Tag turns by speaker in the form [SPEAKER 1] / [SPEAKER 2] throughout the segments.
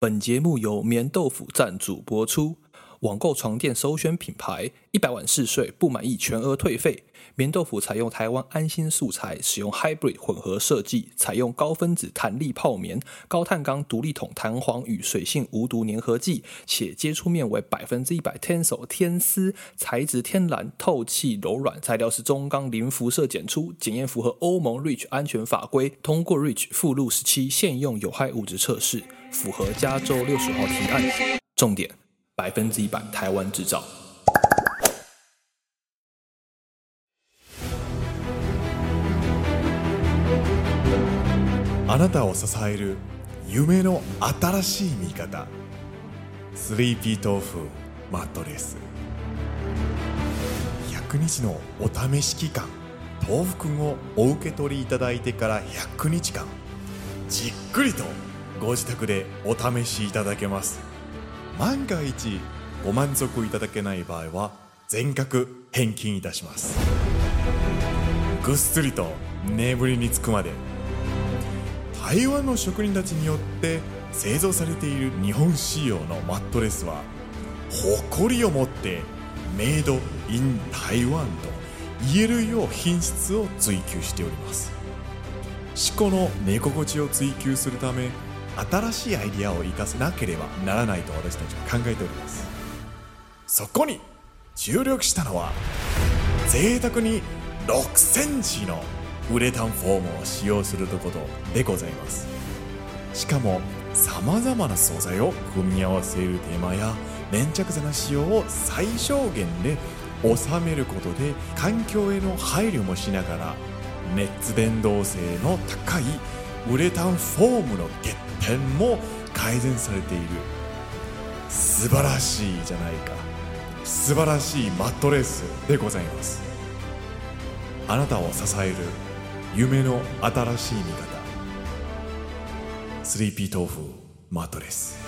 [SPEAKER 1] 本节目由棉豆腐赞助播出。网购床垫首选品牌，一百晚试睡不满意全额退费。棉豆腐采用台湾安心素材，使用 Hybrid 混合设计，采用高分子弹力泡棉、高碳钢独立筒弹簧与水性无毒粘合剂，且接触面为百分之一百 Tensil 天丝，材质天然透气柔软，材料是中钢零辐射检出，检验符合欧盟 REACH 安全法规，通过 REACH 附录十七现用有害物质测试。符合加州六十号提案，重点百分之一百台湾制造。
[SPEAKER 2] あなたを支える梦の新しい味方。スリーピー豆腐マットレス。100日のお试し期间、豆腐くんをお受け取りいただいてから100日间、じっくりと。ご自宅でお试しいただけます。万が一ご满足いただけない场合は全额返金いたします。ぐっすりと眠りにつくまで。台湾の职人たちによって制造されている日本仕様のマットレスは夸りを持ってメイドイン台湾と言えるよう品质を追求しております。四股の寝心地を追求するため新しいアイディアを生かせなければならないと私たちは考えております。そこに注力したのは赘沢に6センチのウレタンフォームを使用するとことでございます。しかもさまざまな素材を组み合わせる手间や粘着剤の使用を最小限で収めることで环境への配虑もしながら热伝导性の高いウレタンフォームの欠点も改善されている。素晴らしいじゃないか。素晴らしいマットレスでございます。あなたを支える梦の新しい味方。スリーピー豆腐マットレス。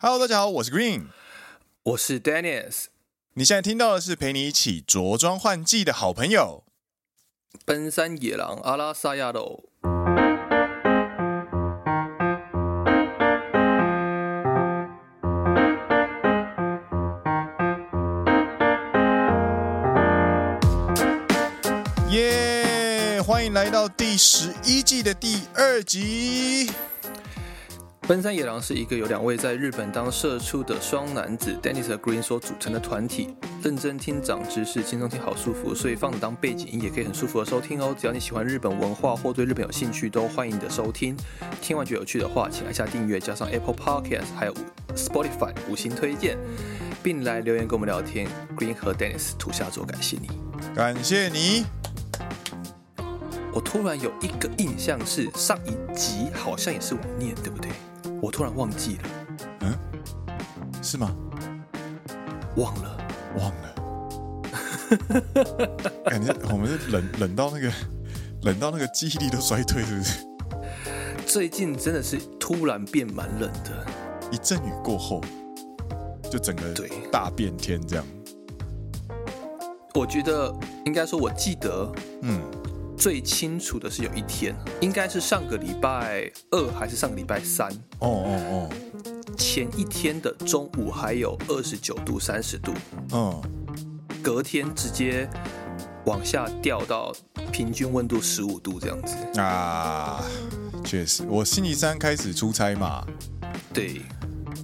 [SPEAKER 3] Hello，大家好，我是 Green，
[SPEAKER 1] 我是 Dennis。
[SPEAKER 3] 你现在听到的是陪你一起着装换季的好朋友——
[SPEAKER 1] 奔山野狼阿拉萨亚罗。
[SPEAKER 3] 耶！欢迎来到第十一季的第二集。
[SPEAKER 1] 奔山野狼是一个由两位在日本当社畜的双男子 Dennis 和 Green 所组成的团体，认真听长知识，轻松听好舒服，所以放着当背景音也可以很舒服的收听哦。只要你喜欢日本文化或对日本有兴趣，都欢迎你的收听。听完觉得有趣的话，请按下订阅，加上 Apple Podcast 还有 Spotify 五星推荐，并来留言跟我们聊天。Green 和 Dennis 土下座，感谢你，
[SPEAKER 3] 感谢你。
[SPEAKER 1] 我突然有一个印象是上一集好像也是我念，对不对？我突然忘记了，
[SPEAKER 3] 嗯，是吗？
[SPEAKER 1] 忘了，
[SPEAKER 3] 忘了，感觉我们是冷冷到那个冷到那个记忆力都衰退，是不是？
[SPEAKER 1] 最近真的是突然变蛮冷的，
[SPEAKER 3] 一阵雨过后，就整个对大变天这样。
[SPEAKER 1] 我觉得应该说，我记得，
[SPEAKER 3] 嗯。
[SPEAKER 1] 最清楚的是有一天，应该是上个礼拜二还是上个礼拜三？
[SPEAKER 3] 哦哦哦，
[SPEAKER 1] 前一天的中午还有二十九度、三十度，
[SPEAKER 3] 嗯，
[SPEAKER 1] 隔天直接往下掉到平均温度十五度这样子
[SPEAKER 3] 啊。确实，我星期三开始出差嘛，
[SPEAKER 1] 对，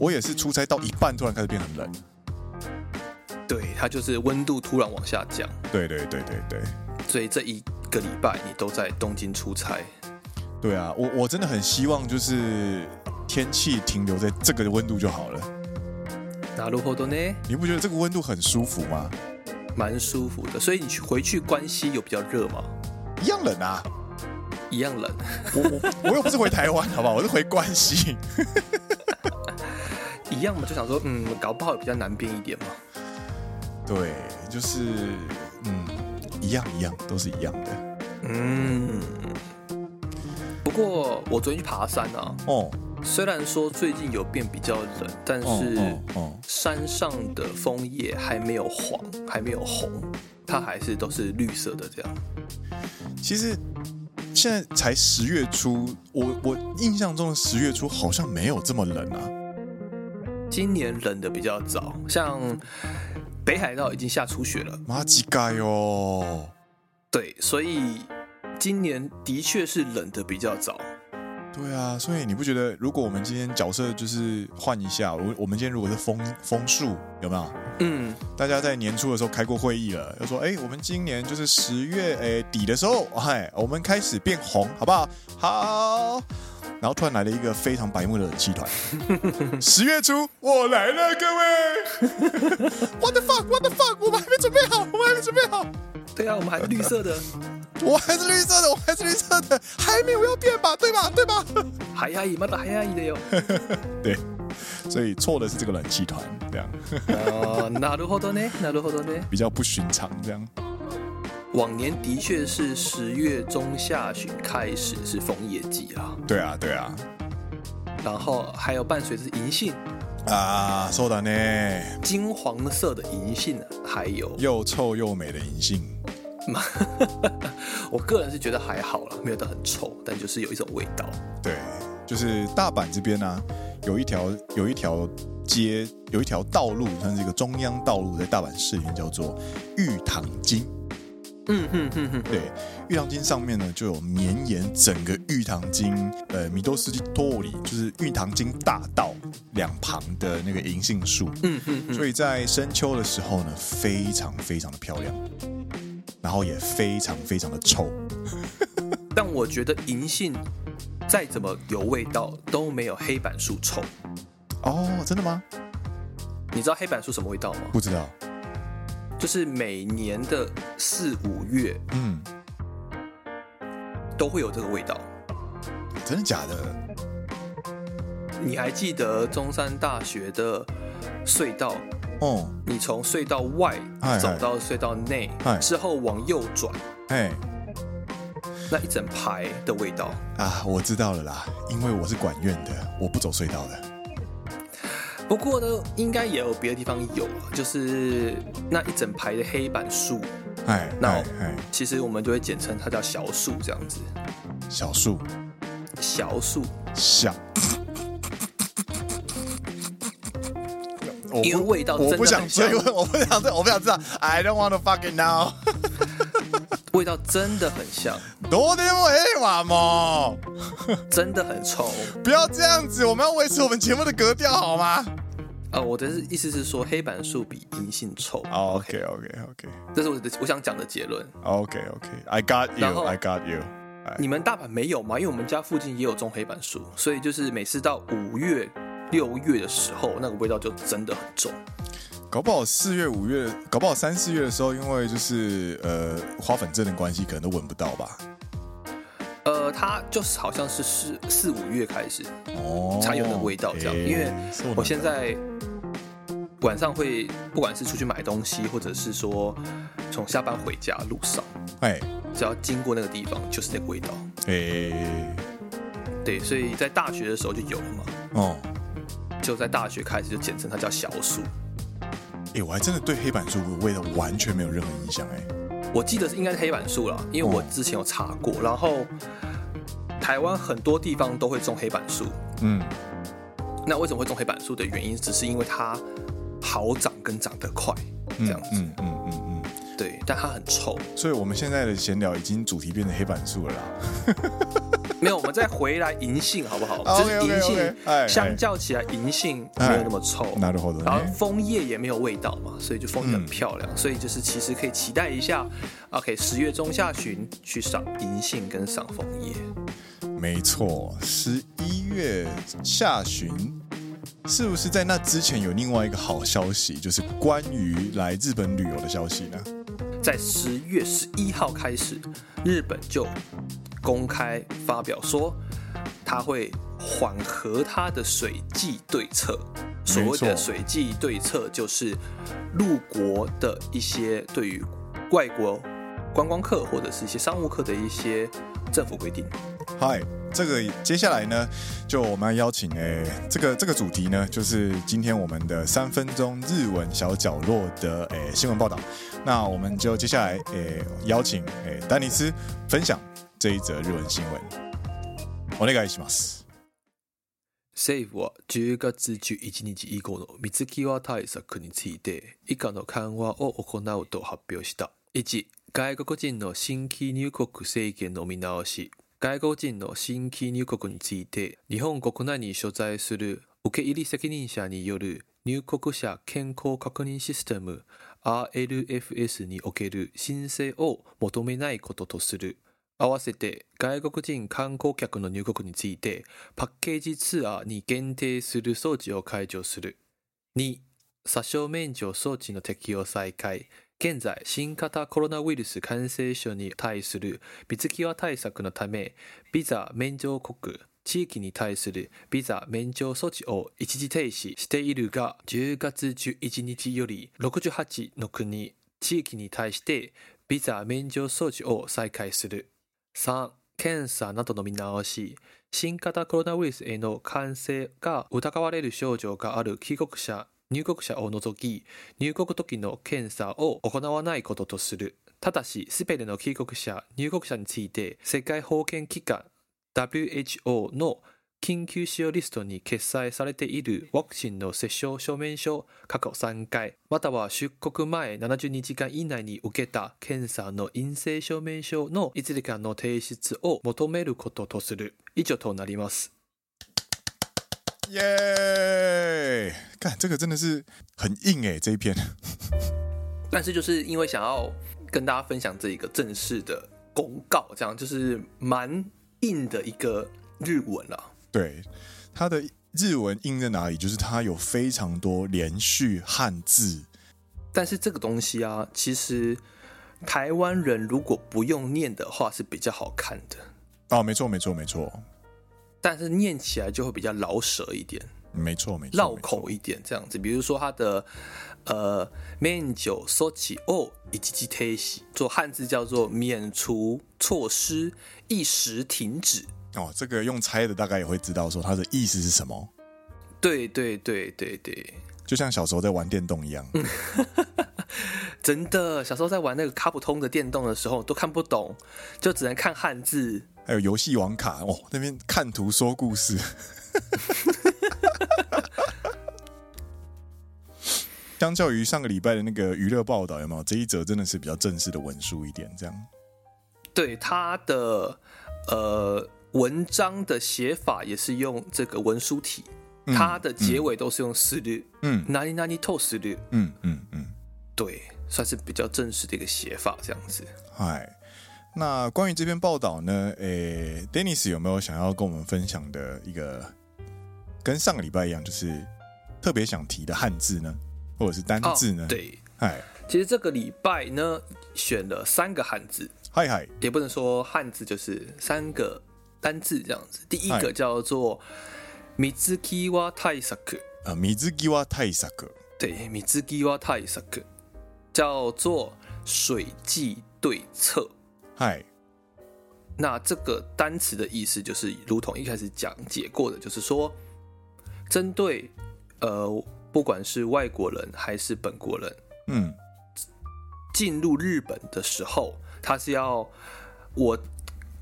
[SPEAKER 3] 我也是出差到一半突然开始变很冷，
[SPEAKER 1] 对，它就是温度突然往下降，
[SPEAKER 3] 对对对对对，
[SPEAKER 1] 所以这一。个礼拜你都在东京出差，
[SPEAKER 3] 对啊，我我真的很希望就是天气停留在这个温度就好了。
[SPEAKER 1] なるほどね，
[SPEAKER 3] 你不觉得这个温度很舒服吗？
[SPEAKER 1] 蛮舒服的，所以你去回去关西有比较热吗？
[SPEAKER 3] 一样冷啊，
[SPEAKER 1] 一样冷。
[SPEAKER 3] 我我我又不是回台湾，好不好？我是回关西，
[SPEAKER 1] 一样嘛，就想说，嗯，搞不好比较南边一点嘛。
[SPEAKER 3] 对，就是嗯。一样一样，都是一样的。
[SPEAKER 1] 嗯，不过我昨天去爬山啊。哦。虽然说最近有变比较冷，但是山上的枫叶还没有黄，还没有红，它还是都是绿色的这样。
[SPEAKER 2] 其实现在才十月初，我我印象中的十月初好像没有这么冷啊。
[SPEAKER 1] 今年冷的比较早，像北海道已经下初雪了。
[SPEAKER 2] 马吉盖哟。
[SPEAKER 1] 对，所以今年的确是冷的比较早。
[SPEAKER 2] 对啊，所以你不觉得，如果我们今天角色就是换一下，我我们今天如果是枫枫树，有没有？
[SPEAKER 1] 嗯，大
[SPEAKER 2] 家在年初的时候开过会议了，就说，哎，我们今年就是十月哎底的时候，嗨，我们开始变红，好不好？好。然后突然来了一个非常白目的冷气团，十月初我来了，各位。What the fuck？What the fuck？我们还没准备好，我们还没准备好。
[SPEAKER 1] 对啊，我们还是绿色的。
[SPEAKER 2] 我还是绿色的，我还是绿色的，还没有要变吧？对吧？对吧？
[SPEAKER 1] 还压抑，妈的还压抑的哟。
[SPEAKER 2] 对，所以错的是这个冷气团，这样。
[SPEAKER 1] 哦，なるほどね，なるほどね。
[SPEAKER 2] 比较不寻常，这样。
[SPEAKER 1] 往年的确是十月中下旬开始是枫叶季啊。
[SPEAKER 2] 对啊，对啊。
[SPEAKER 1] 然后还有伴随着银杏
[SPEAKER 2] 啊，そうだね。
[SPEAKER 1] 金黄色的银杏，还有
[SPEAKER 2] 又臭又美的银杏。
[SPEAKER 1] 我个人是觉得还好了，没有到很臭，但就是有一种味道。
[SPEAKER 2] 对，就是大阪这边呢、啊，有一条有一条街，有一条道路，算是一个中央道路，在大阪市里面叫做玉堂町。
[SPEAKER 1] 嗯哼哼哼，
[SPEAKER 2] 对，玉堂经上面呢就有绵延整个玉堂经，呃，米多斯基托里，就是玉堂经大道两旁的那个银杏树。
[SPEAKER 1] 嗯哼哼，
[SPEAKER 2] 所以在深秋的时候呢，非常非常的漂亮。然后也非常非常的臭，
[SPEAKER 1] 但我觉得银杏再怎么有味道都没有黑板树臭。
[SPEAKER 2] 哦，真的吗？
[SPEAKER 1] 你知道黑板树什么味道吗？
[SPEAKER 2] 不知道。
[SPEAKER 1] 就是每年的四五月，
[SPEAKER 2] 嗯，
[SPEAKER 1] 都会有这个味道。
[SPEAKER 2] 真的假的？
[SPEAKER 1] 你还记得中山大学的隧道？
[SPEAKER 2] 哦，
[SPEAKER 1] 你从隧道外走到隧道内之后往右转，
[SPEAKER 2] 哎，
[SPEAKER 1] 那一整排的味道
[SPEAKER 2] 啊，我知道了啦，因为我是管院的，我不走隧道的。
[SPEAKER 1] 不过呢，应该也有别的地方有，就是那一整排的黑板树，
[SPEAKER 2] 哎，那
[SPEAKER 1] 其实我们就会简称它叫小树这样子。
[SPEAKER 2] 小树，
[SPEAKER 1] 小树，
[SPEAKER 2] 小。
[SPEAKER 1] 因为味道真的，我不想追问，
[SPEAKER 2] 我不想追，我不想知道。I don't want to fucking know。
[SPEAKER 1] 味道真的很像。
[SPEAKER 2] 多点我黑瓦嘛，
[SPEAKER 1] 真的很臭。
[SPEAKER 2] 不要这样子，我们要维持我们节目的格调好吗？啊、
[SPEAKER 1] 呃，我的意思是说，黑板树比银杏臭。
[SPEAKER 2] Oh, OK OK OK，
[SPEAKER 1] 这是我的我想讲的结论。
[SPEAKER 2] OK OK，I got you，I got you。
[SPEAKER 1] 你们大阪没有吗？因为我们家附近也有种黑板树，所以就是每次到五月。六月的时候，那个味道就真的很重。
[SPEAKER 2] 搞不好四月、五月，搞不好三四月的时候，因为就是呃花粉症的关系，可能都闻不到吧。
[SPEAKER 1] 呃，它就是好像是四四五月开始哦才有那味道这样。因为我现在晚上会不管是出去买东西，或者是说从下班回家路上，
[SPEAKER 2] 哎，
[SPEAKER 1] 只要经过那个地方，就是那个味道。
[SPEAKER 2] 哎，
[SPEAKER 1] 对，所以在大学的时候就有了嘛。
[SPEAKER 2] 哦。
[SPEAKER 1] 就在大学开始就简称它叫小树。
[SPEAKER 2] 哎，我还真的对黑板树的味道完全没有任何印象哎。
[SPEAKER 1] 我记得是应该是黑板树啦，因为我之前有查过。然后台湾很多地方都会种黑板树。
[SPEAKER 2] 嗯。
[SPEAKER 1] 那为什么会种黑板树的原因，只是因为它好长跟长得快，这样子。
[SPEAKER 2] 嗯嗯嗯嗯，嗯。
[SPEAKER 1] 对，但它很臭。
[SPEAKER 2] 所以我们现在的闲聊已经主题变成黑板树了啦。
[SPEAKER 1] 没有，我们再回来银杏好不好？就是银杏相较起来，银杏没有那么臭，然后枫叶也没有味道嘛，所以就枫叶很漂亮，所以就是其实可以期待一下。OK，十月中下旬去赏银杏跟赏枫叶。
[SPEAKER 2] 没错，十一月下旬是不是在那之前有另外一个好消息，就是关于来日本旅游的消息呢？
[SPEAKER 1] 在十月十一号开始，日本就。公开发表说，他会缓和他的水际对策。所谓的水际对策，就是陆国的一些对于外国观光客或者是一些商务客的一些政府规定。
[SPEAKER 2] 嗨，这个接下来呢，就我们要邀请诶、这个这个主题呢，就是今天我们的三分钟日文小角落的诶、新闻报道。那我们就接下来诶、邀请诶、丹尼斯分享这一则日文新闻。お愿いします。
[SPEAKER 1] 政府は10月11日以降の水际対策について以下の缓和を行うと発表した。1、外国人の新规入国制限の见直し。外国人の新规入国について、日本国内に所在する受け入れ责任者による入国者健康确认システム RLFS における申请を求めないこととする。合わせて外国人観光客の入国について、パッケージツアーに限定する措置を解除する。2、查证免除措置の适用再开。现在、新型コロナウイルス感染症に対する水际対策のため、ビザ免除国、地域に対するビザ免除措置を一时停止しているが、10月11日より68の国、地域に対してビザ免除措置を再开する。3、検査などの見直し。新型コロナウイルスへの感染が疑われる症状がある帰国者入国者を除き、入国時の検査を行わないこととする。ただし、すべての帰国者、入国者について、世界保健機関 WHO の紧急使用リストに掲载されているワクチンの接种证明书过去3回、または出国前72时间以内に受けた検查の阴性证明书のいずれかの提出を求めることとする。以上となります。
[SPEAKER 2] 耶！看这个真的是很硬诶，这一篇。
[SPEAKER 1] 但是就是因为想要跟大家分享这一个正式的公告，这样就是蛮硬的一个日文了。
[SPEAKER 2] 对，它的日文硬在哪里？就是它有非常多连续汉字。
[SPEAKER 1] 但是这个东西啊，其实台湾人如果不用念的话，是比较好看的。
[SPEAKER 2] 哦，没错，没错，没错。
[SPEAKER 1] 但是念起来就会比较老舌一点，
[SPEAKER 2] 没错没错，
[SPEAKER 1] 绕口一点这样子。比如说它的呃免除措置を一时停止，做汉字叫做免除措施一时停止。
[SPEAKER 2] 哦，这个用猜的大概也会知道说它的意思是什么。
[SPEAKER 1] 对对对对对，
[SPEAKER 2] 就像小时候在玩电动一样。
[SPEAKER 1] 真的，小时候在玩那个卡普通的电动的时候都看不懂，就只能看汉字。
[SPEAKER 2] 还有游戏王卡哦，那边看图说故事。相较于上个礼拜的那个娱乐报道，有没有这一则真的是比较正式的文书一点？这样，
[SPEAKER 1] 对他的呃文章的写法也是用这个文书体，它、嗯、的结尾都是用する，嗯，哪里哪里透する，嗯嗯嗯，对，算是比较正式的一个写法，这样子。
[SPEAKER 2] 嗨。那关于这篇报道呢？诶、欸，Dennis 有没有想要跟我们分享的一个跟上个礼拜一样，就是特别想提的汉字呢，或者是单字呢？Oh,
[SPEAKER 1] 对，嗨，其实这个礼拜呢，选了三个汉字，
[SPEAKER 2] 嗨嗨，
[SPEAKER 1] 也不能说汉字，就是三个 单字这样子。第一个叫做水际対策
[SPEAKER 2] 啊，水际対策，
[SPEAKER 1] 对，水际対策叫做水际对策。
[SPEAKER 2] 嗨，
[SPEAKER 1] 那这个单词的意思就是，如同一开始讲解过的，就是说，针对呃，不管是外国人还是本国人，嗯，进入日本的时候，他是要我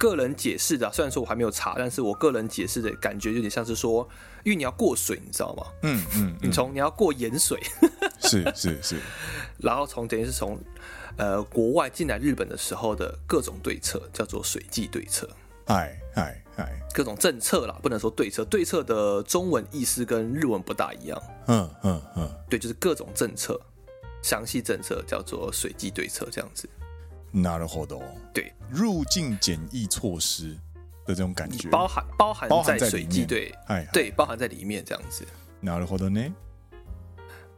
[SPEAKER 1] 个人解释的，虽然说我还没有查，但是我个人解释的感觉有点像是说，因为你要过水，你知道吗？嗯嗯，嗯，你从你要过盐水，
[SPEAKER 2] 是 是是，
[SPEAKER 1] 然后从等于是从。呃，国外进来日本的时候的各种对策叫做水际对策。
[SPEAKER 2] 哎哎哎，
[SPEAKER 1] 各种政策啦，不能说对策，对策的中文意思跟日文不大一样。
[SPEAKER 2] 嗯嗯嗯，
[SPEAKER 1] 对，就是各种政策，详细政策叫做水际对策，这样子。
[SPEAKER 2] なるほど。
[SPEAKER 1] 对，
[SPEAKER 2] 入境检疫措施的这种感觉，
[SPEAKER 1] 包含包含在水际对，对，包含在里面这样子。
[SPEAKER 2] なるほど呢。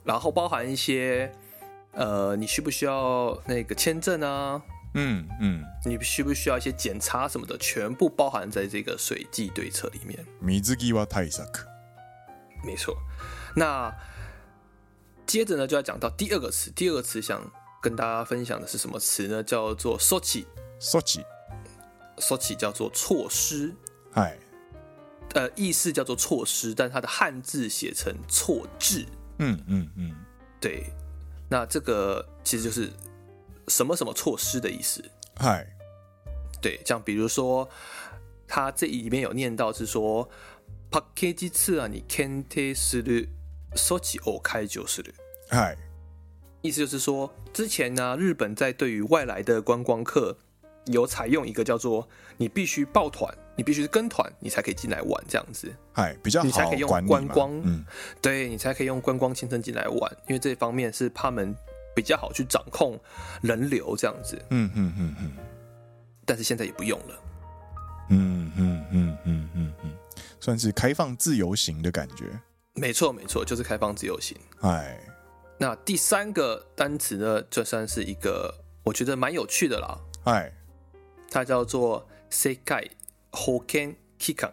[SPEAKER 1] 然后包含一些。呃，你需不需要那个签证啊？嗯嗯，你需不需要一些检查什么的？全部包含在这个水际对策里面。
[SPEAKER 2] 水际対策，
[SPEAKER 1] 没错。那接着呢，就要讲到第二个词。第二个词想 跟大家分享的是什么词呢？叫做 “sochi”。sochi，sochi 叫做措施。
[SPEAKER 2] 嗨，
[SPEAKER 1] 呃，意思叫做措施，但它的汉字写成措置。
[SPEAKER 2] 嗯嗯嗯，
[SPEAKER 1] 对。那这个其实就是什么什么措施的意思。
[SPEAKER 2] 嗨，
[SPEAKER 1] 对，像比如说，他这里面有念到是说。パッケージツアーに検定する措置を解除する。
[SPEAKER 2] 嗨，
[SPEAKER 1] 意思就是说，之前呢，日本在对于外来的观光客有采用一个叫做你必须抱团，你必须跟团，你才可以进来玩这样子。
[SPEAKER 2] 哎，比较好，
[SPEAKER 1] 你才可以用观光，
[SPEAKER 2] 嗯，
[SPEAKER 1] 对，你才可以用观光签证进来玩，因为这方面是他们比较好去掌控人流这样子。
[SPEAKER 2] 嗯嗯嗯嗯。
[SPEAKER 1] 但是现在也不用了。
[SPEAKER 2] 嗯嗯嗯嗯嗯嗯。算是开放自由行的感觉，
[SPEAKER 1] 没错没错，就是开放自由行。
[SPEAKER 2] 哎，
[SPEAKER 1] 那第三个单词呢，就算是一个我觉得蛮有趣的啦。
[SPEAKER 2] 哎，
[SPEAKER 1] 它叫做“世界保健机关”，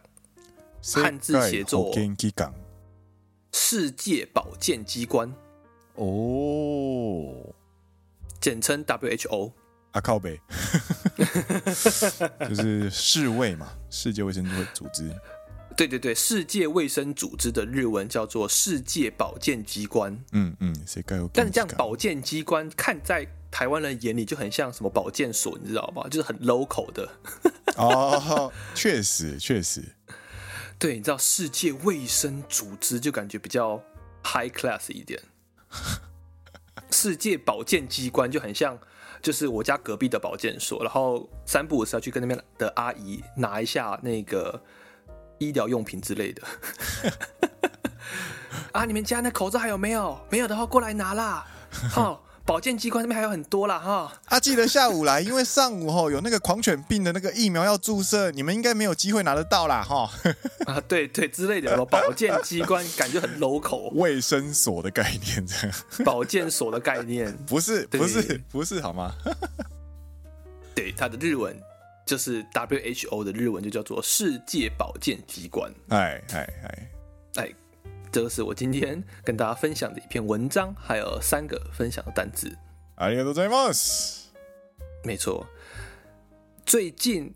[SPEAKER 1] 汉字写作“世界保健机关”。
[SPEAKER 2] 哦，
[SPEAKER 1] 简称 WHO。
[SPEAKER 2] 啊靠北，就是世卫嘛，世界卫生组织。
[SPEAKER 1] 对对对，世界卫生组织的日文叫做世界保健机关。
[SPEAKER 2] 嗯嗯，
[SPEAKER 1] 但是这样保健机关看在台湾人眼里就很像什么保健所，你知道吧？就是很 local 的。
[SPEAKER 2] 哦，确实确实。
[SPEAKER 1] 对，你知道世界卫生组织就感觉比较 high class 一点。世界保健机关就很像，就是我家隔壁的保健所，然后三不五时要去跟那边的阿姨拿一下那个。医疗用品之类的 啊，你们家那口罩还有没有？没有的话过来拿啦。哦，保健机关那边还有很多啦哈。
[SPEAKER 2] 啊，记得下午来，因为上午吼有那个狂犬病的那个疫苗要注射，你们应该没有机会拿得到啦哈。
[SPEAKER 1] 啊，对对之类的，保健机关感觉很 local，
[SPEAKER 2] 卫生所的概念这样。
[SPEAKER 1] 保健所的概念
[SPEAKER 2] 不是不是不是好吗？
[SPEAKER 1] 对，他的日文。就是 WHO 的日文就叫做世界保健机关。
[SPEAKER 2] 哎哎哎
[SPEAKER 1] 哎，这个是我今天跟大家分享的一篇文章，还有三个分享的单字。
[SPEAKER 2] ありがとうございます。
[SPEAKER 1] 没错，最近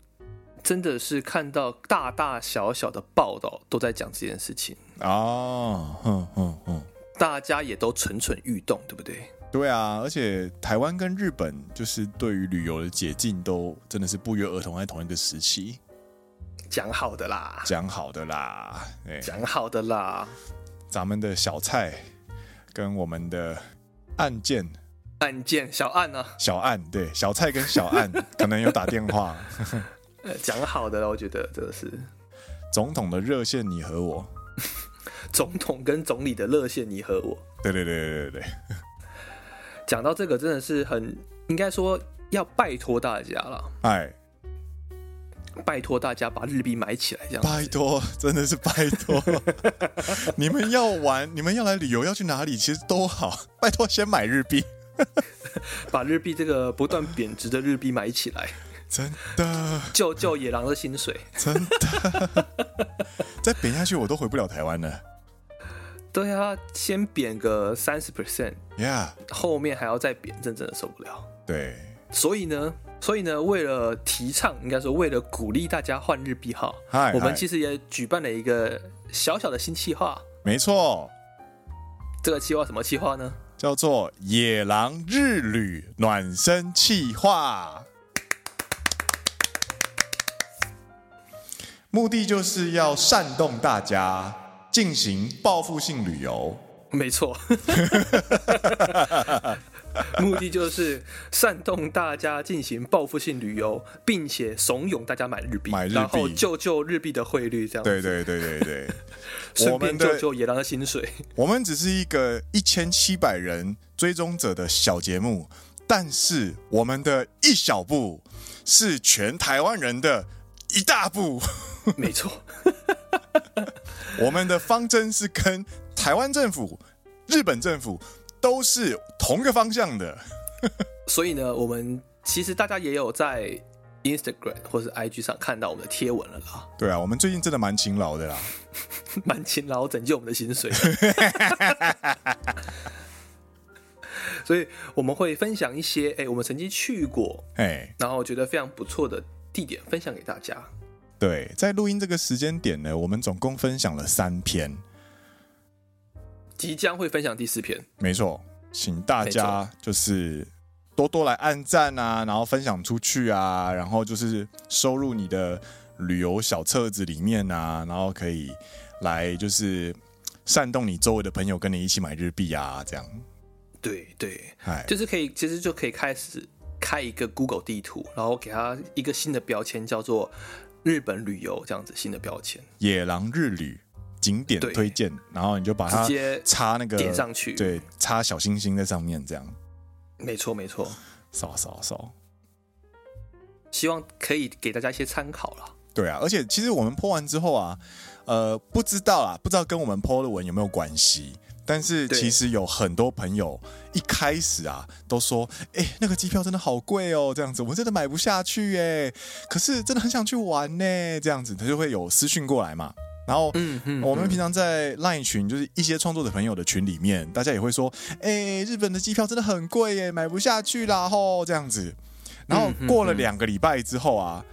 [SPEAKER 1] 真的是看到大大小小的报道都在讲这件事情
[SPEAKER 2] 啊，哼哼哼，
[SPEAKER 1] 大家也都蠢蠢欲动，对不对？
[SPEAKER 2] 对啊，而且台湾跟日本就是对于旅游的解禁都真的是不约而同在同一个时期
[SPEAKER 1] 讲好的啦，
[SPEAKER 2] 讲好的啦，
[SPEAKER 1] 讲好的啦。
[SPEAKER 2] 咱们的小蔡跟我们的案件
[SPEAKER 1] 案件小案呢、啊？
[SPEAKER 2] 小案对，小蔡跟小案 可能有打电话。
[SPEAKER 1] 讲好的了，我觉得这个是
[SPEAKER 2] 总统的热线，你和我。
[SPEAKER 1] 总统跟总理的热线，你和我。
[SPEAKER 2] 对对对对对对。
[SPEAKER 1] 讲到这个，真的是很应该说要拜托大家了。
[SPEAKER 2] 哎，
[SPEAKER 1] 拜托大家把日币买起来，这样。
[SPEAKER 2] 拜托，真的是拜托。你们要玩，你们要来旅游，要去哪里，其实都好。拜托，先买日币，
[SPEAKER 1] 把日币这个不断贬值的日币买起来。
[SPEAKER 2] 真的，
[SPEAKER 1] 救救野狼的薪水。
[SPEAKER 2] 真的，再贬下去，我都回不了台湾了。
[SPEAKER 1] 对啊，先贬个三十
[SPEAKER 2] percent，Yeah，
[SPEAKER 1] 后面还要再贬，真正的受不了。
[SPEAKER 2] 对，
[SPEAKER 1] 所以呢，所以呢，为了提倡，应该说为了鼓励大家换日币哈
[SPEAKER 2] ，Hi,
[SPEAKER 1] 我们其实也举办了一个小小的新企划。
[SPEAKER 2] 没错，
[SPEAKER 1] 这个企划什么企划呢？
[SPEAKER 2] 叫做“野狼日旅暖身企划”，目的就是要煽动大家。进行报复性旅游，
[SPEAKER 1] 没错，目的就是煽动大家进行报复性旅游，并且怂恿大家买日币，
[SPEAKER 2] 买日币，
[SPEAKER 1] 然后救救日币的汇率，这样子。
[SPEAKER 2] 对对对对对，
[SPEAKER 1] 顺便救救野狼的薪水。
[SPEAKER 2] 我们只是一个一千七百人追踪者的小节目，但是我们的一小步是全台湾人的一大步。
[SPEAKER 1] 没错。
[SPEAKER 2] 我们的方针是跟台湾政府、日本政府都是同个方向的，
[SPEAKER 1] 所以呢，我们其实大家也有在 Instagram 或是 IG 上看到我们的贴文了啦。
[SPEAKER 2] 对啊，我们最近真的蛮勤劳的啦，
[SPEAKER 1] 蛮勤劳，拯救我们的薪水。所以我们会分享一些哎，我们曾经去过哎，然后觉得非常不错的地点，分享给大家。
[SPEAKER 2] 对，在录音这个时间点呢，我们总共分享了三篇，
[SPEAKER 1] 即将会分享第四篇。
[SPEAKER 2] 没错，请大家就是多多来按赞啊，然后分享出去啊，然后就是收入你的旅游小册子里面啊，然后可以来就是煽动你周围的朋友跟你一起买日币啊，这样。
[SPEAKER 1] 对对，就是可以，其实就可以开始开一个 Google 地图，然后给它一个新的标签，叫做。日本旅游这样子新的标签，
[SPEAKER 2] 野狼日旅景点推荐，然后你就把它直接插那个
[SPEAKER 1] 点上去，
[SPEAKER 2] 对，插小星星在上面，这样。
[SPEAKER 1] 没错没错，
[SPEAKER 2] 扫扫扫，
[SPEAKER 1] 希望可以给大家一些参考了。
[SPEAKER 2] 对啊，而且其实我们 po 完之后啊，呃，不知道啊，不知道跟我们 po 的文有没有关系。但是其实有很多朋友一开始啊都说，哎、欸，那个机票真的好贵哦，这样子我真的买不下去哎，可是真的很想去玩呢，这样子他就会有私讯过来嘛。然后，我们平常在 LINE 群，就是一些创作者朋友的群里面，大家也会说，哎、欸，日本的机票真的很贵耶，买不下去啦吼，这样子。然后过了两个礼拜之后啊，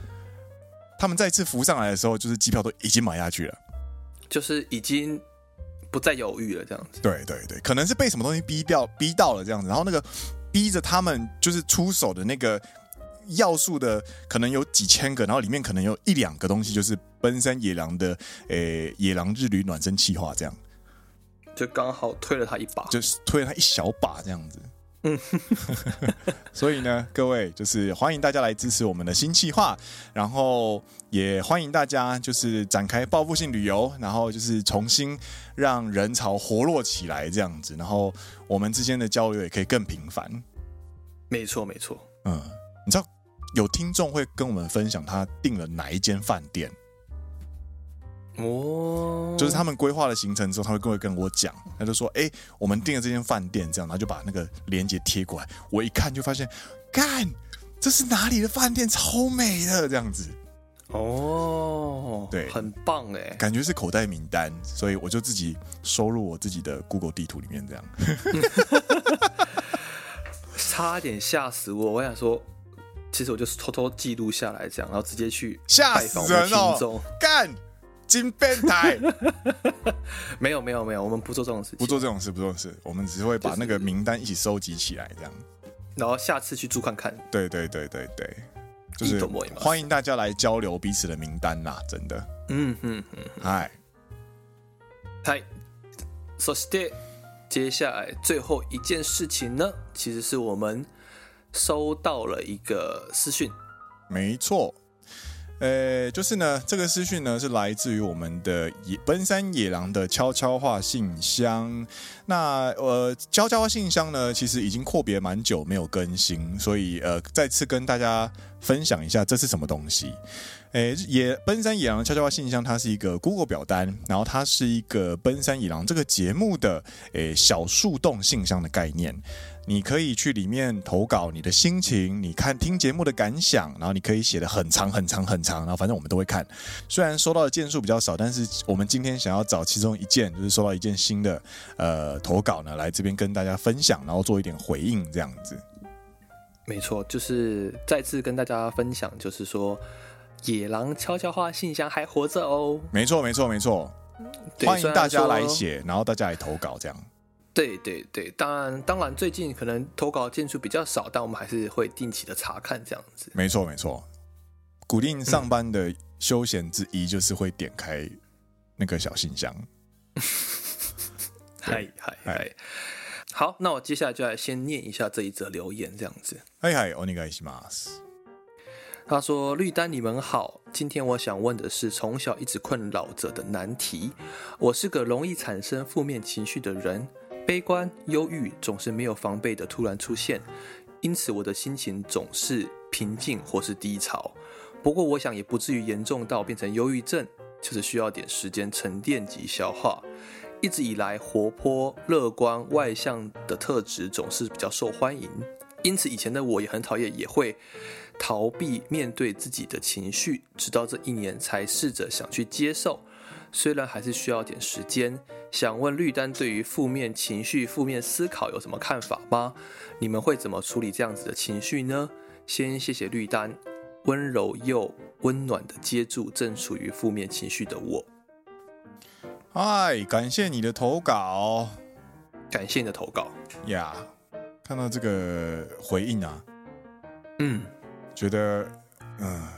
[SPEAKER 2] 他们再次浮上来的时候，就是机票都已经买下去了，
[SPEAKER 1] 就是已经。不再犹豫了，这样子。
[SPEAKER 2] 对对对，可能是被什么东西逼掉，逼到了这样子。然后那个逼着他们就是出手的那个要素的，可能有几千个，然后里面可能有一两个东西，就是奔山野狼的，诶、欸，野狼日旅暖身企划这样，
[SPEAKER 1] 就刚好推了他一把，
[SPEAKER 2] 就是推了他一小把这样子。嗯，所以呢，各位就是欢迎大家来支持我们的新计划，然后也欢迎大家就是展开报复性旅游，然后就是重新让人潮活络起来这样子，然后我们之间的交流也可以更频繁。
[SPEAKER 1] 没错，没错。
[SPEAKER 2] 嗯，你知道有听众会跟我们分享他订了哪一间饭店？
[SPEAKER 1] 哦，
[SPEAKER 2] 就是他们规划了行程之后，他会跟会跟我讲，他就说：“哎、欸，我们订了这间饭店，这样，然后就把那个链接贴过来。我一看就发现，干，这是哪里的饭店？超美的，这样子。
[SPEAKER 1] 哦，
[SPEAKER 2] 对，
[SPEAKER 1] 很棒哎，
[SPEAKER 2] 感觉是口袋名单，所以我就自己收入我自己的 Google 地图里面，这样。
[SPEAKER 1] 差点吓死我！我想说，其实我就是偷偷记录下来，这样，然后直接去
[SPEAKER 2] 吓死人哦，干。金变态，
[SPEAKER 1] 没有没有没有，我们不做这种事，
[SPEAKER 2] 不做这种事，不做这种事，我们只是会把那个名单一起收集起来，这样，
[SPEAKER 1] 然后下次去住看看。
[SPEAKER 2] 对对对对对，就是欢迎大家来交流彼此的名单啦，真的。
[SPEAKER 1] 嗯嗯嗯，
[SPEAKER 2] 嗨
[SPEAKER 1] 嗨，そして接下来最后一件事情呢，其实是我们收到了一个私讯，
[SPEAKER 2] 没错。 呃，就是呢，这个私讯呢是来自于我们的野奔山野狼的悄悄话信箱。那呃，悄悄话信箱呢，其实已经阔别蛮久没有更新，所以呃，再次跟大家分享一下这是什么东西。诶，野奔山野狼悄悄话信箱，它是一个 Google 表单，然后它是一个奔山野狼这个节目的诶小树洞信箱的概念。你可以去里面投稿你的心情，你看听节目的感想，然后你可以写的很长很长很长，然后反正我们都会看。虽然收到的件数比较少，但是我们今天想要找其中一件，就是收到一件新的呃投稿呢，来这边跟大家分享，然后做一点回应这样子。
[SPEAKER 1] 没错，就是再次跟大家分享，就是说野狼悄悄话信箱还活着哦。
[SPEAKER 2] 没错，没错，没错，欢迎大家来写，然后大家来投稿这样。
[SPEAKER 1] 对对对，当然当然，最近可能投稿件数比较少，但我们还是会定期的查看这样子。
[SPEAKER 2] 没错没错，固定上班的休闲之一就是会点开那个小信箱。
[SPEAKER 1] 嗨 嗨嗨，好，那我接下来就来先念一下这一则留言，这样子。
[SPEAKER 2] 嗨嗨，お愿いします。
[SPEAKER 1] 他说：“绿丹，你们好，今天我想问的是从小一直困扰着的难题。我是个容易产生负面情绪的人。”悲观、忧郁总是没有防备的突然出现，因此我的心情总是平静或是低潮。不过我想也不至于严重到变成忧郁症，就是需要点时间沉淀及消化。 一直以来活泼、乐观、外向的特质总是比较受欢迎，因此以前的我也很讨厌，也会逃避面对自己的情绪，直到这一年才试着想去接受。虽然还是需要点时间。想问绿丹对于负面情绪、负面思考有什么看法吗？你们会怎么处理这样子的情绪呢？先谢谢绿丹，温柔又温暖的接住正处于负面情绪的我。
[SPEAKER 2] 嗨，感谢你的投稿，
[SPEAKER 1] 感谢你的投稿
[SPEAKER 2] 呀！Yeah, 看到这个回应啊，
[SPEAKER 1] 嗯，
[SPEAKER 2] 觉得嗯。呃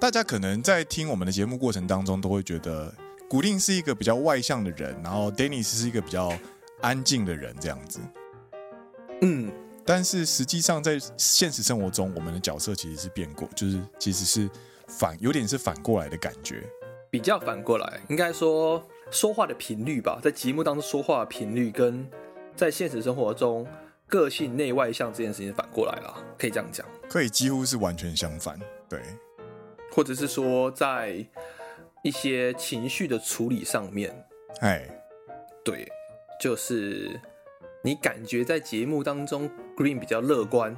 [SPEAKER 2] 大家可能在听我们的节目过程当中，都会觉得古令是一个比较外向的人，然后 Dennis 是一个比较安静的人，这样子。
[SPEAKER 1] 嗯，
[SPEAKER 2] 但是实际上在现实生活中，我们的角色其实是变过，就是其实是反，有点是反过来的感觉。
[SPEAKER 1] 比较反过来，应该说说话的频率吧，在节目当中说话的频率，跟在现实生活中个性内外向这件事情反过来了，可以这样讲。
[SPEAKER 2] 可以几乎是完全相反，对。
[SPEAKER 1] 或者是说，在一些情绪的处理上面，
[SPEAKER 2] 哎，
[SPEAKER 1] 对，就是你感觉在节目当中，Green 比较乐观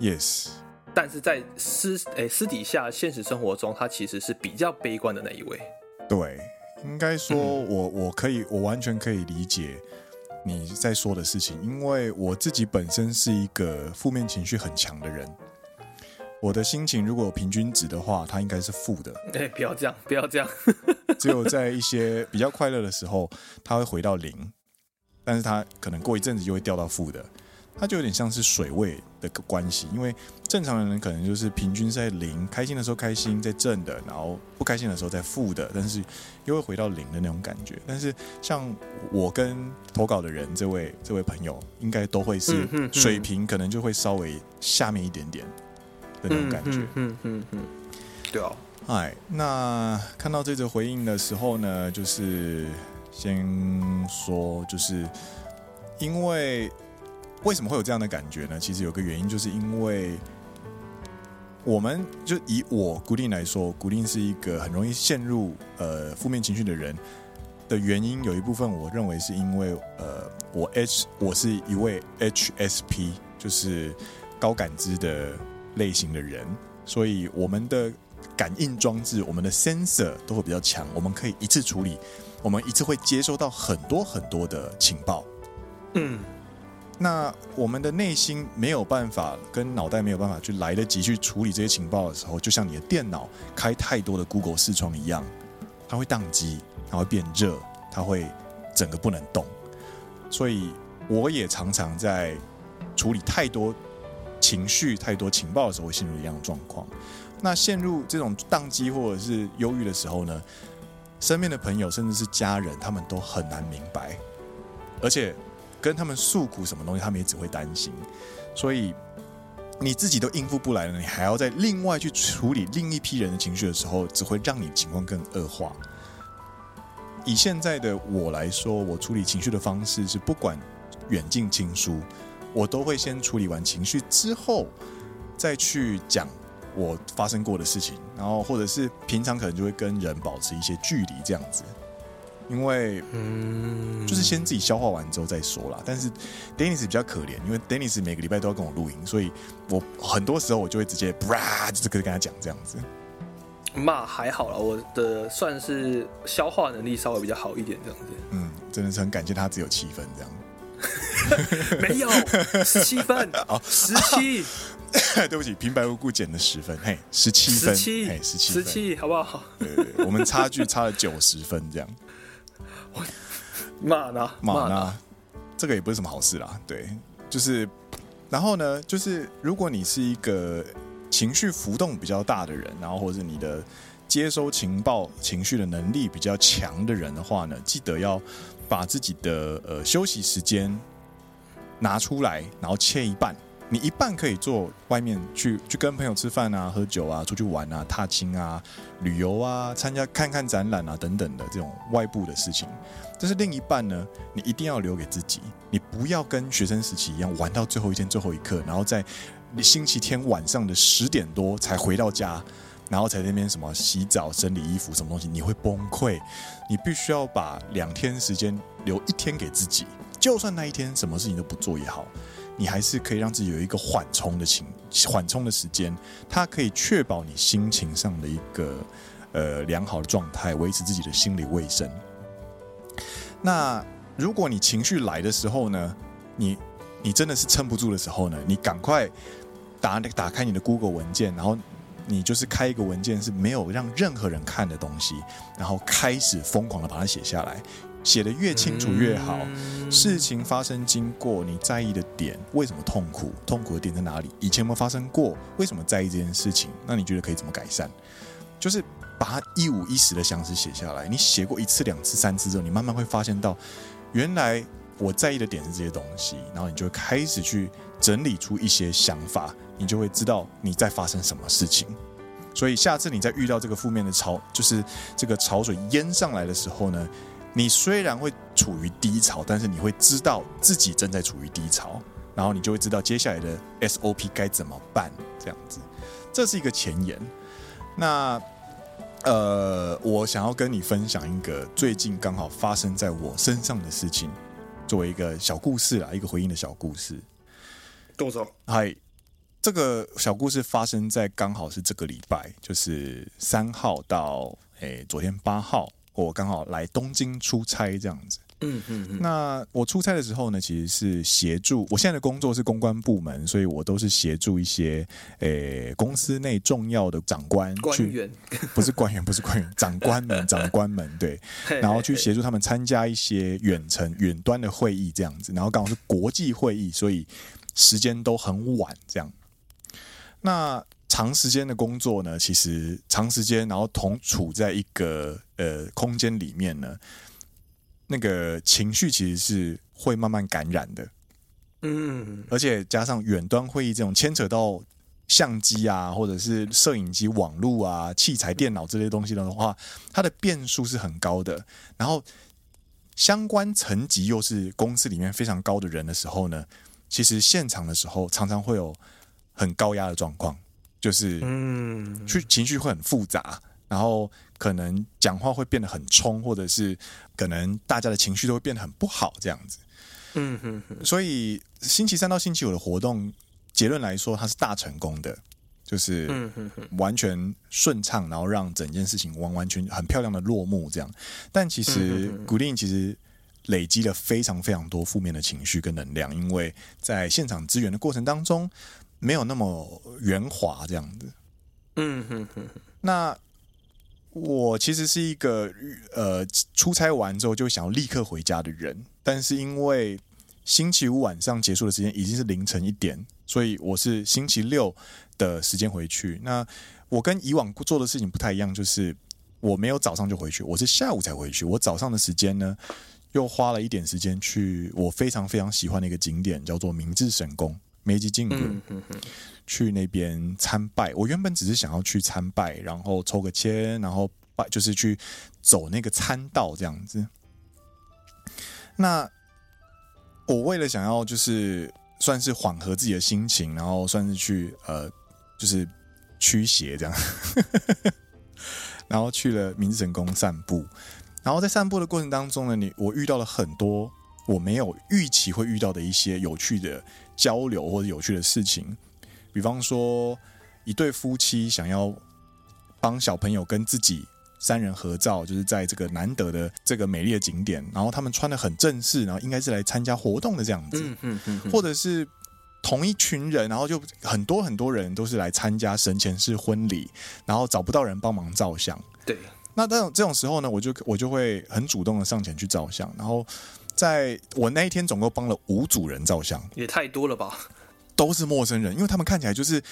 [SPEAKER 2] ，Yes，
[SPEAKER 1] 但是在私哎私底下现实生活中，他其实是比较悲观的那一位。
[SPEAKER 2] 对，应该说我我可以我完全可以理解你在说的事情，因为我自己本身是一个负面情绪很强的人。我的心情如果有平均值的话，它应该是负的。
[SPEAKER 1] 哎、欸，不要这样，不要这样。
[SPEAKER 2] 只有在一些比较快乐的时候，它会回到零，但是它可能过一阵子就会掉到负的。它就有点像是水位的关系，因为正常的人可能就是平均在零，开心的时候开心在正的，然后不开心的时候在负的，但是又会回到零的那种感觉。但是像我跟投稿的人这位这位朋友，应该都会是水平，可能就会稍微下面一点点。的那种感觉，
[SPEAKER 1] 嗯嗯嗯嗯，对哦。
[SPEAKER 2] 哎，那看到这则回应的时候呢，就是先说，就是因为为什么会有这样的感觉呢？其实有个原因，就是因为我们就以我古令来说，古令是一个很容易陷入呃负面情绪的人的原因，有一部分我认为是因为呃我 H 我是一位 HSP，就是高感知的。类型的人，所以我们的感应装置，我们的 sensor 都会比较强，我们可以一次处理，我们一次会接收到很多很多的情报。
[SPEAKER 1] 嗯，
[SPEAKER 2] 那我们的内心没有办法，跟脑袋没有办法去来得及去处理这些情报的时候，就像你的电脑开太多的 Google 视窗一样，它会宕机，它会变热，它会整个不能动。所以我也常常在处理太多。情绪太多情报的时候会陷入一样的状况，那陷入这种宕机或者是忧郁的时候呢，身边的朋友甚至是家人，他们都很难明白，而且跟他们诉苦什么东西，他们也只会担心，所以你自己都应付不来了，你还要再另外去处理另一批人的情绪的时候，只会让你情况更恶化。以现在的我来说，我处理情绪的方式是不管远近亲疏。我都会先处理完情绪之后，再去讲我发生过的事情，然后或者是平常可能就会跟人保持一些距离这样子，因为嗯，就是先自己消化完之后再说啦。但是 Dennis 比较可怜，因为 Dennis 每个礼拜都要跟我录音，所以我很多时候我就会直接啪，就是跟跟他讲这样子。
[SPEAKER 1] 骂还好啦，我的算是消化能力稍微比较好一点这样子。
[SPEAKER 2] 嗯，真的是很感谢他只有七分这样。
[SPEAKER 1] 没有十七分 哦，十七，
[SPEAKER 2] 对不起，平白无故减了十分，嘿，十七分，
[SPEAKER 1] 十七，
[SPEAKER 2] 嘿，十七，
[SPEAKER 1] 十七，好不好？
[SPEAKER 2] 对，对，对，我们差距差了九十分，这样。
[SPEAKER 1] 妈呢？
[SPEAKER 2] 骂呢？这个也不是什么好事啦，对，就是，然后呢，就是如果你是一个情绪浮动比较大的人，然后或者你的接收情报、情绪的能力比较强的人的话呢，记得要。把自己的呃休息时间拿出来，然后切一半。你一半可以做外面去去跟朋友吃饭啊、喝酒啊、出去玩啊、踏青啊、旅游啊、参加看看展览啊等等的这种外部的事情。但是另一半呢，你一定要留给自己。你不要跟学生时期一样玩到最后一天最后一刻，然后在你星期天晚上的十点多才回到家。然后在那边什么洗澡、整理衣服什么东西，你会崩溃。你必须要把两天时间留一天给自己，就算那一天什么事情都不做也好，你还是可以让自己有一个缓冲的情、缓冲的时间。它可以确保你心情上的一个呃良好的状态，维持自己的心理卫生。那如果你情绪来的时候呢，你你真的是撑不住的时候呢，你赶快打打开你的 Google 文件，然后你就是开一个文件是没有让任何人看的东西，然后开始疯狂的把它写下来。写的越清楚越好。事情发生经过，你在意的点，为什么痛苦？痛苦的点在哪里？以前有没有发生过？为什么在意这件事情？那你觉得可以怎么改善？就是把它一五一十的详细写下来。你写过一次、两次、三次之后，你慢慢会发现到，原来我在意的点是这些东西。然后你就会开始去整理出一些想法，你就会知道你在发生什么事情。所以下次你在遇到这个负面的潮，就是这个潮水淹上来的时候呢，你虽然会处于低潮，但是你会知道自己正在处于低潮，然后你就会知道接下来的 SOP 该怎么办。这样子，这是一个前言。那呃，我想要跟你分享一个最近刚好发生在我身上的事情，作为一个小故事啦，一个回应的小故事。
[SPEAKER 1] 动手。
[SPEAKER 2] 嗨，这个小故事发生在刚好是这个礼拜，就是三号到诶昨天八号。我刚好来东京出差，这样子。嗯嗯嗯。那我出差的时候呢，其实是协助。我现在的工作是公关部门，所以我都是协助一些诶、欸、公司内重要的长官去，
[SPEAKER 1] 官员
[SPEAKER 2] 不是官员，不是官员，长官们，长官们，对。然后去协助他们参加一些远程、远端的会议，这样子。然后刚好是国际会议，所以时间都很晚，这样。那。长时间的工作呢，其实长时间，然后同处在一个呃空间里面呢，那个情绪其实是会慢慢感染的，嗯，而且加上远端会议这种牵扯到相机啊，或者是摄影机、网络啊、器材、电脑这些东西的话，它的变数是很高的。然后相关层级又是公司里面非常高的人的时候呢，其实现场的时候常常会有很高压的状况。就是，嗯，去情绪会很复杂，然后可能讲话会变得很冲，或者是可能大家的情绪都会变得很不好，这样子。嗯哼哼。所以星期三到星期五的活动，结论来说，它是大成功的，就是完全顺畅，然后让整件事情完完全很漂亮的落幕，这样。但其实古令其实累积了非常非常多负面的情绪跟能量，因为在现场支援的过程当中。没有那么圆滑这样子，嗯哼哼。那我其实是一个呃出差完之后就想要立刻回家的人，但是因为星期五晚上结束的时间已经是凌晨一点，所以我是星期六的时间回去。那我跟以往做的事情不太一样，就是我没有早上就回去，我是下午才回去。我早上的时间呢，又花了一点时间去我非常非常喜欢的一个景点，叫做明治神宫。梅吉进宫去那边参拜。我原本只是想要去参拜，然后抽个签，然后拜，就是去走那个参道这样子。那我为了想要就是算是缓和自己的心情，然后算是去呃就是驱邪这样，然后去了明治神宫散步。然后在散步的过程当中呢，你我遇到了很多我没有预期会遇到的一些有趣的。交流或者有趣的事情，比方说一对夫妻想要帮小朋友跟自己三人合照，就是在这个难得的这个美丽的景点，然后他们穿的很正式，然后应该是来参加活动的这样子，嗯嗯嗯，或者是同一群人，然后就很多很多人都是来参加神前式婚礼，然后找不到人帮忙照相，
[SPEAKER 1] 对，
[SPEAKER 2] 那这种这种时候呢，我就我就会很主动的上前去照相，然后。在我那一天总共帮了五组人照相，
[SPEAKER 1] 也太多了吧？
[SPEAKER 2] 都是陌生人，因为他们看起来就是，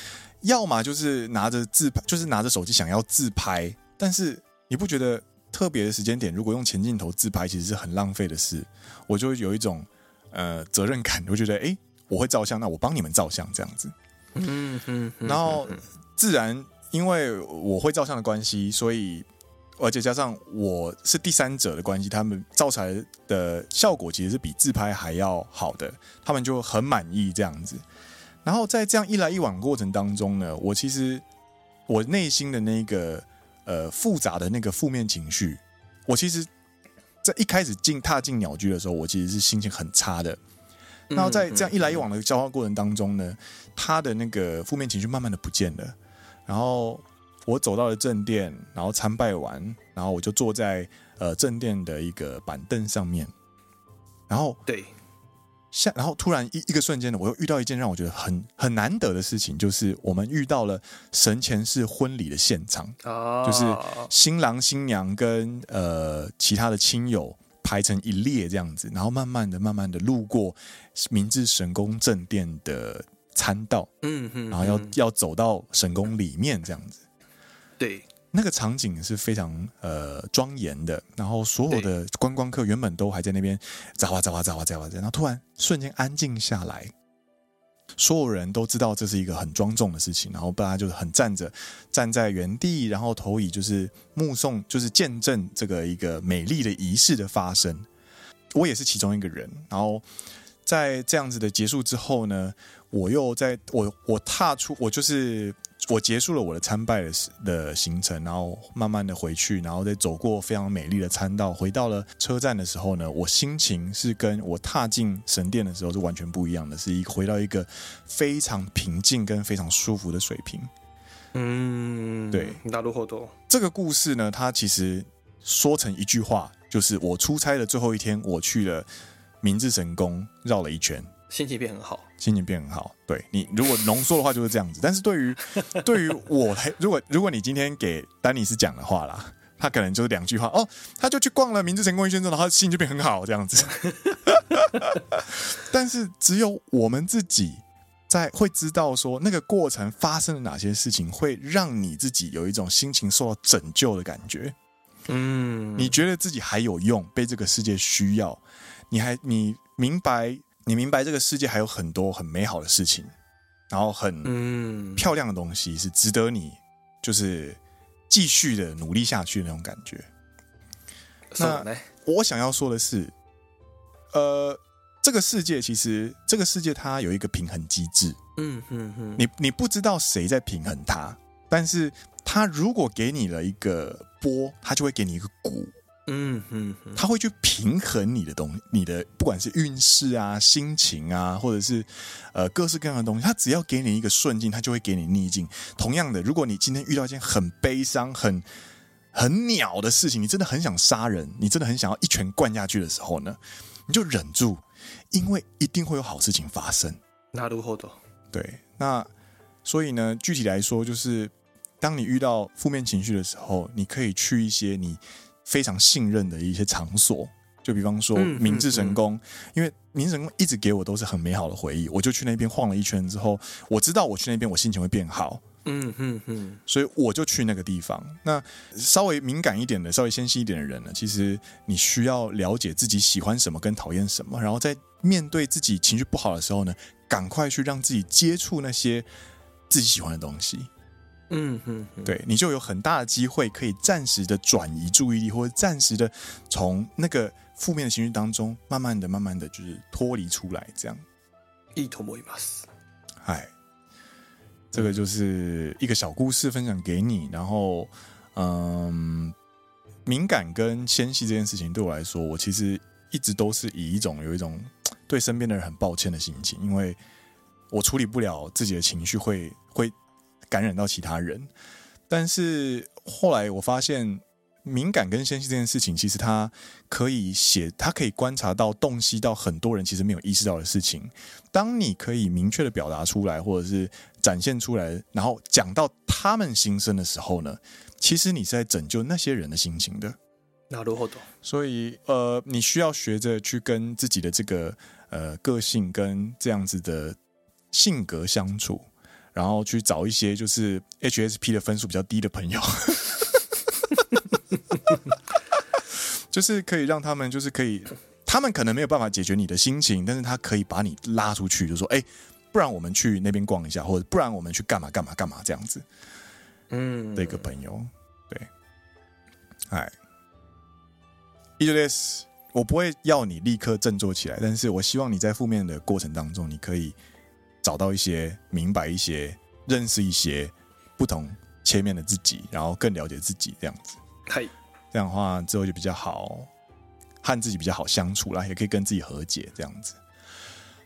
[SPEAKER 2] 要么就是拿着自拍，就是拿着手机想要自拍，但是你不觉得特别的时间点，如果用前镜头自拍，其实是很浪费的事。我就有一种呃责任感，我觉得哎、欸，我会照相，那我帮你们照相这样子。嗯嗯，然后自然因为我会照相的关系，所以。而且加上我是第三者的关系，他们照出来的效果其实是比自拍还要好的，他们就很满意这样子。然后在这样一来一往过程当中呢，我其实我内心的那个呃复杂的那个负面情绪，我其实，在一开始进踏进鸟居的时候，我其实是心情很差的。然后在这样一来一往的交换过程当中呢，他的那个负面情绪慢慢的不见了，然后。我走到了正殿，然后参拜完，然后我就坐在呃正殿的一个板凳上面，然后
[SPEAKER 1] 对，
[SPEAKER 2] 下然后突然一一个瞬间呢，我又遇到一件让我觉得很很难得的事情，就是我们遇到了神前式婚礼的现场，
[SPEAKER 1] 哦，
[SPEAKER 2] 就是新郎新娘跟呃其他的亲友排成一列这样子，然后慢慢的、慢慢的路过明治神宫正殿的参道，
[SPEAKER 1] 嗯哼，
[SPEAKER 2] 然后要要走到神宫里面这样子，
[SPEAKER 1] 对。
[SPEAKER 2] 那个场景是非常呃庄严的，然后所有的观光客原本都还在那边咋哇咋哇咋哇咋哇，然后突然瞬间安静下来，所有人都知道这是一个很庄重的事情，然后大家就是很站着站在原地，然后投以就是目送，就是见证这个一个美丽的仪式的发生。我也是其中一个人，然后在这样子的结束之后呢，我又在我我踏出我就是。我结束了我的参拜的的行程，然后慢慢的回去，然后再走过非常美丽的参道，回到了车站的时候呢，我心情是跟我踏进神殿的时候是完全不一样的，是一个回到一个非常平静跟非常舒服的水平。
[SPEAKER 1] 嗯，
[SPEAKER 2] 对，
[SPEAKER 1] なるほど。
[SPEAKER 2] 这个故事呢，它其实说成一句话，就是我出差的最后一天，我去了明治神宫绕了一圈。
[SPEAKER 1] 心情变很好，
[SPEAKER 2] 心情变很好。对你，如果浓缩的话就是这样子。但是对于 对于我来，如果如果你今天给丹尼斯讲的话啦，他可能就是两句话哦，他就去逛了明治成功一圈之后，然后心情就变很好这样子。但是只有我们自己在会知道说那个过程发生了哪些事情，会让你自己有一种心情受到拯救的感觉。
[SPEAKER 1] 嗯，
[SPEAKER 2] 你觉得自己还有用，被这个世界需要，你还你明白。你明白这个世界还有很多很美好的事情，然后很漂亮的东西是值得你就是继续的努力下去的那种感觉。那我想要说的是，呃，这个世界其实这个世界它有一个平衡机制，
[SPEAKER 1] 嗯嗯嗯，
[SPEAKER 2] 你你不知道谁在平衡它，但是它如果给你了一个波，它就会给你一个鼓。
[SPEAKER 1] 嗯嗯，
[SPEAKER 2] 他会去平衡你的东西，你的不管是运势啊、心情啊，或者是呃各式各样的东西，他只要给你一个顺境，他就会给你逆境。同样的，如果你今天遇到一件很悲伤、很很鸟的事情，你真的很想杀人，你真的很想要一拳灌下去的时候呢，你就忍住，因为一定会有好事情发生。
[SPEAKER 1] なるほど。
[SPEAKER 2] 对，那所以呢，具体来说，就是当你遇到负面情绪的时候，你可以去一些你。 非常信任的一些场所，就比方说明治神宫，因为明治神宫一直给我都是很美好的回忆，我就去那边晃了一圈之后，我知道我去那边我心情会变好，
[SPEAKER 1] 嗯嗯嗯，
[SPEAKER 2] 所以我就去那个地方。那稍微敏感一点的、稍微纤细一点的人呢，其实你需要了解自己喜欢什么跟讨厌什么，然后在面对自己情绪不好的时候呢，赶快去让自己接触那些自己喜欢的东西。
[SPEAKER 1] 嗯哼，
[SPEAKER 2] 对，你就有很大的机会可以暂时的转移注意力，或者暂时的从那个负面的情绪当中，慢慢的、慢慢的就是脱离出来，这样。
[SPEAKER 1] いいと思います。
[SPEAKER 2] 哎，这个就是一个小故事分享给你。然后，嗯，敏感跟纤细这件事情对我来说，我其实一直都是以一种有一种对身边的人很抱歉的心情，因为我处理不了自己的情绪会，会会。 感染到其他人，但是后来我发现，敏感跟纤细这件事情，其实它可以写，它可以观察到、洞悉到很多人其实没有意识到的事情。当你可以明确的表达出来，或者是展现出来，然后讲到他们心声的时候呢，其实你是在拯救那些人的心情的。
[SPEAKER 1] なるほど。
[SPEAKER 2] 所以，呃，你需要学着去跟自己的这个呃个性跟这样子的性格相处。 然后去找一些就是 HSP 的分数比较低的朋友，就是可以让他们就是可以，他们可能没有办法解决你的心情，但是他可以把你拉出去，就说哎，不然我们去那边逛一下，或者不然我们去干嘛干嘛干嘛这样子，嗯，的一个朋友，对，哎，以上です，我不会要你立刻振作起来，但是我希望你在负面的过程当中，你可以。找到一些，明白一些，认识一些不同切面的自己，然后更了解自己，这样子。
[SPEAKER 1] 嗨，
[SPEAKER 2] 这样的话之后就比较好，和自己比较好相处啦，也可以跟自己和解，这样子。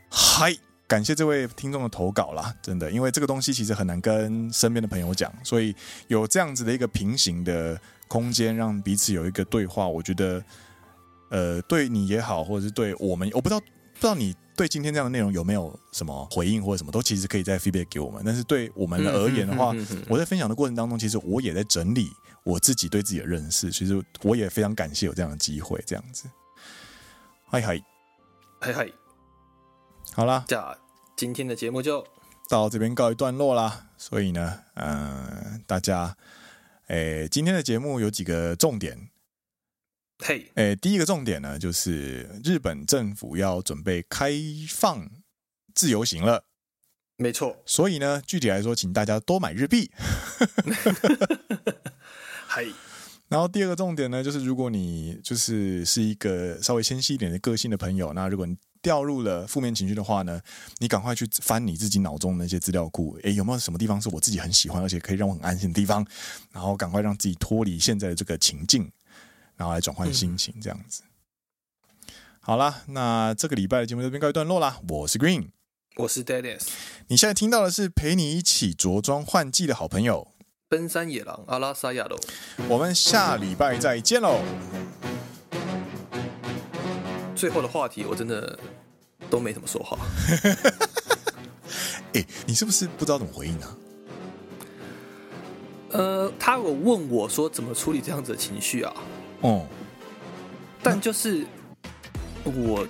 [SPEAKER 2] 嗨，感谢这位听众的投稿啦，真的，因为这个东西其实很难跟身边的朋友讲，所以有这样子的一个平行的空间，让彼此有一个对话，我觉得，呃，对你也好，或者是对我们，我不知道，不知道你对今天这样的内容有没有什么回应或者什么，都其实可以在 feedback 给我们。但是对我们而言的话，我在分享的过程当中，其实我也在整理我自己对自己的认识，其实我也非常感谢有这样的机会，这样子。嗨嗨，
[SPEAKER 1] 嗨嗨。
[SPEAKER 2] 好啦，
[SPEAKER 1] 这今天的节目就
[SPEAKER 2] 到这边告一段落啦。所以呢，嗯、呃，大家，诶，今天的节目有几个重点。
[SPEAKER 1] 嘿，
[SPEAKER 2] 诶，第一个重点呢，就是日本政府要准备开放自由行了。
[SPEAKER 1] 没错。
[SPEAKER 2] 所以呢，具体来说，请大家多买日币。
[SPEAKER 1] 嘿。
[SPEAKER 2] 然后第二个重点呢，就是如果你就是是一个稍微纤细一点的个性的朋友，那如果你掉入了负面情绪的话呢，你赶快去翻你自己脑中的那些资料库，诶，有没有什么地方是我自己很喜欢，而且可以让我很安心的地方？然后赶快让自己脱离现在的这个情境，然后来转换心情，这样子。嗯、好啦，那这个礼拜的节目这边告一段落啦。我是 Green，
[SPEAKER 1] 我是 Dennis，
[SPEAKER 2] 你现在听到的是陪你一起着装换季的好朋友。
[SPEAKER 1] 奔山野狼阿拉萨亚喽，
[SPEAKER 2] 我们下礼拜再见喽。
[SPEAKER 1] 最后的话题我真的都没怎么说话。
[SPEAKER 2] 哎、欸，你是不是不知道怎么回应呢、啊？
[SPEAKER 1] 呃，他有问我说怎么处理这样子的情绪啊？
[SPEAKER 2] 哦、嗯，
[SPEAKER 1] 但就是我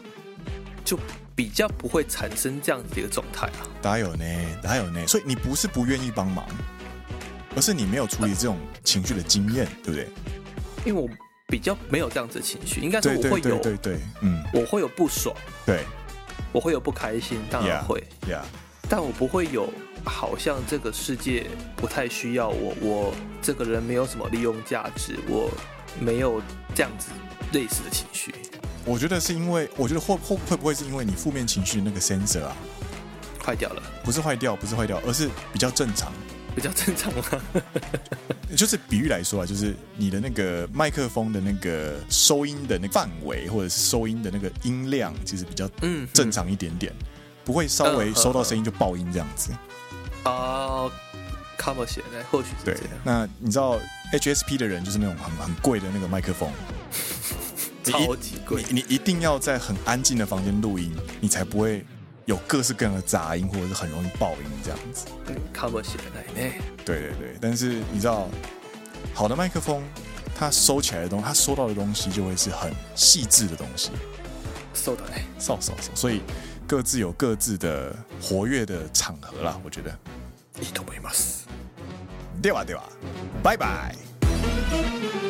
[SPEAKER 1] 就比较不会产生这样子的一个状态啊。
[SPEAKER 2] 哪有呢？哪有呢？所以你不是不愿意帮忙？而是你没有处理这种情绪的经验，对不对？
[SPEAKER 1] 因为我比较没有这样子的情绪，应该说我会有，对对，对，对，对，嗯，我会有不爽，
[SPEAKER 2] 对，
[SPEAKER 1] 我会有不开心，当然会
[SPEAKER 2] ，yeah, yeah.
[SPEAKER 1] 但我不会有好像这个世界不太需要我，我这个人没有什么利用价值，我没有这样子类似的情绪。
[SPEAKER 2] 我觉得是因为，我觉得会会会不会是因为你负面情绪的那个 sensor 啊
[SPEAKER 1] 坏掉了？
[SPEAKER 2] 不是坏掉，不是坏掉，而是比较正常。
[SPEAKER 1] 比较正常吗？
[SPEAKER 2] 就是比喻来说啊，就是你的那个麦克风的那个收音的那个范围，或者是收音的那个音量，其实比较嗯正常一点点，嗯、不会稍微收到声音就爆音这样子。
[SPEAKER 1] 啊，cover 或许是这样。
[SPEAKER 2] 对，那你知道 HSP 的人就是那种很很贵的那个麦克风，
[SPEAKER 1] 超级贵，
[SPEAKER 2] 你你一定要在很安静的房间录音，你才不会。有各式各样的杂音，或者是很容易爆音这样子。
[SPEAKER 1] cover 起来呢？
[SPEAKER 2] 对对对，但是你知道，好的麦克风，它收起来的东西，它收到的东西就会是很细致的东西。
[SPEAKER 1] 收到嘞，
[SPEAKER 2] 收收收。所以各自有各自的活跃的场合啦，我觉得。
[SPEAKER 1] いいと思います。
[SPEAKER 2] ではではバイバイ。